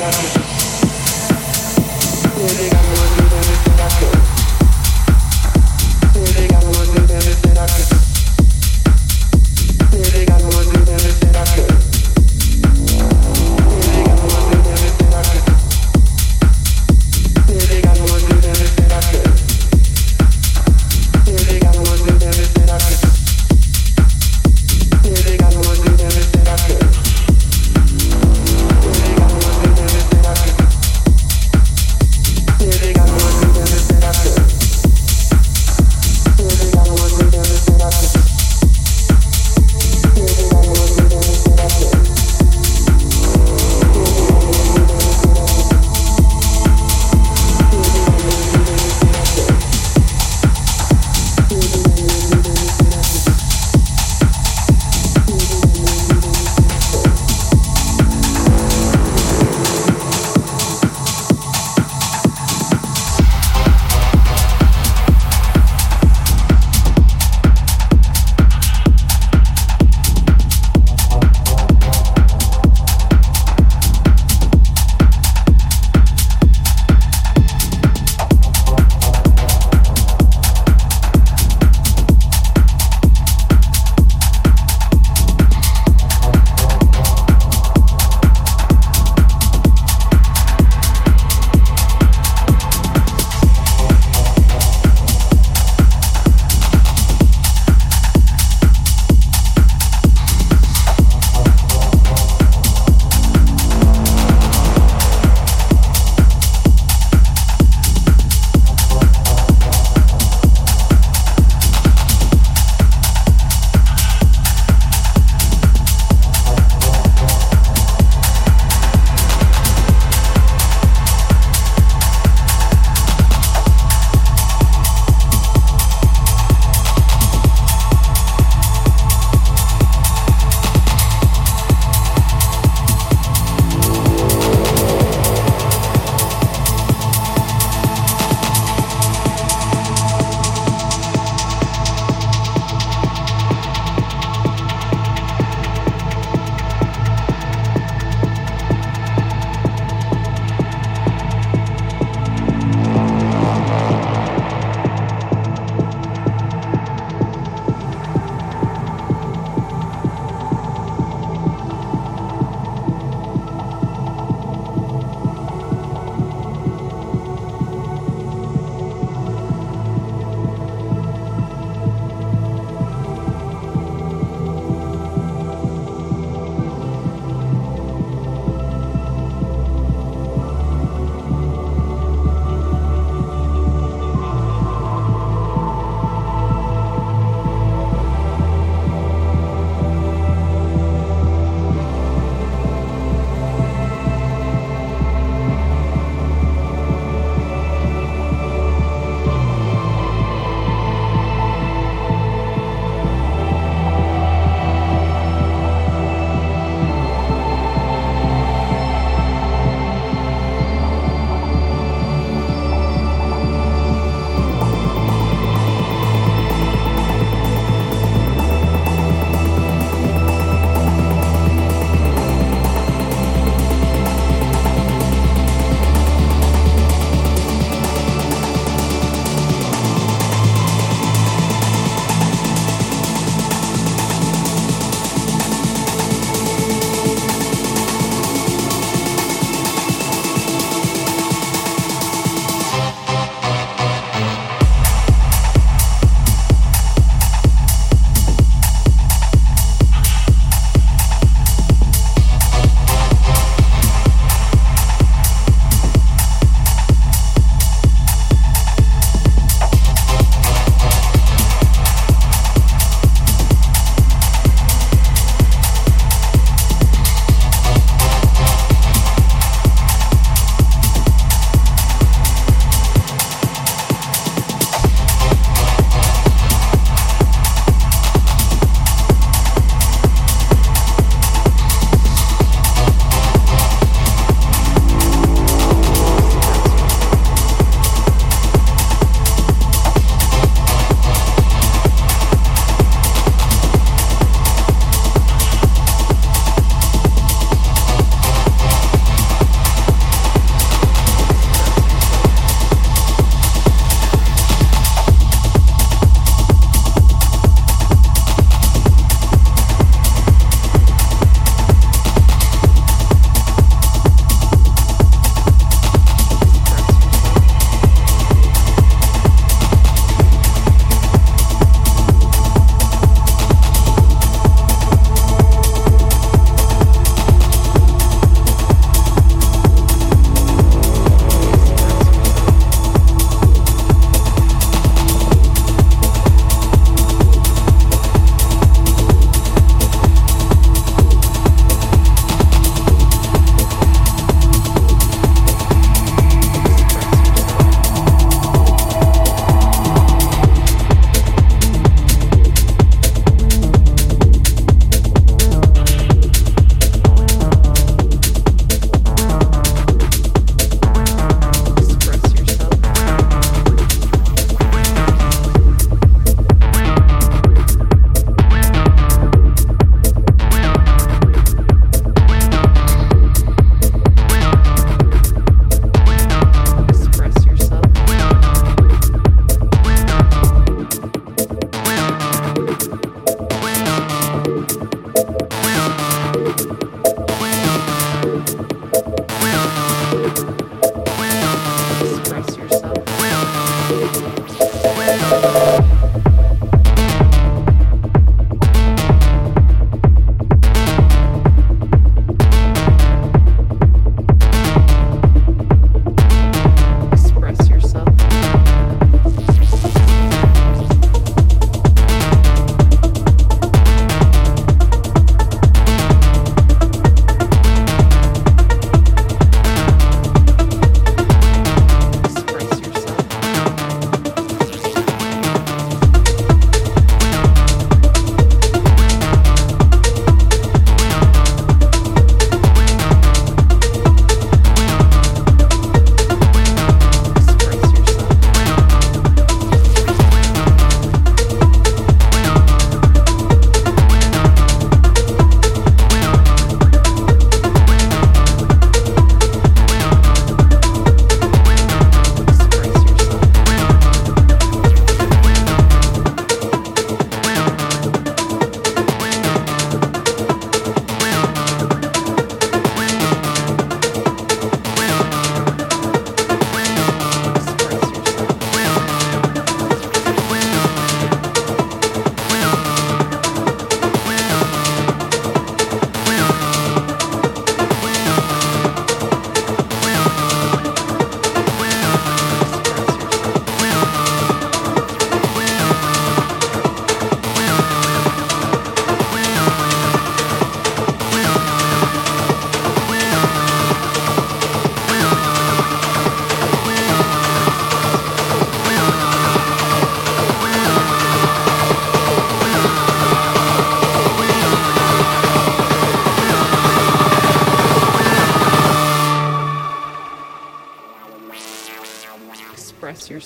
Thank you.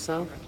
Yourself.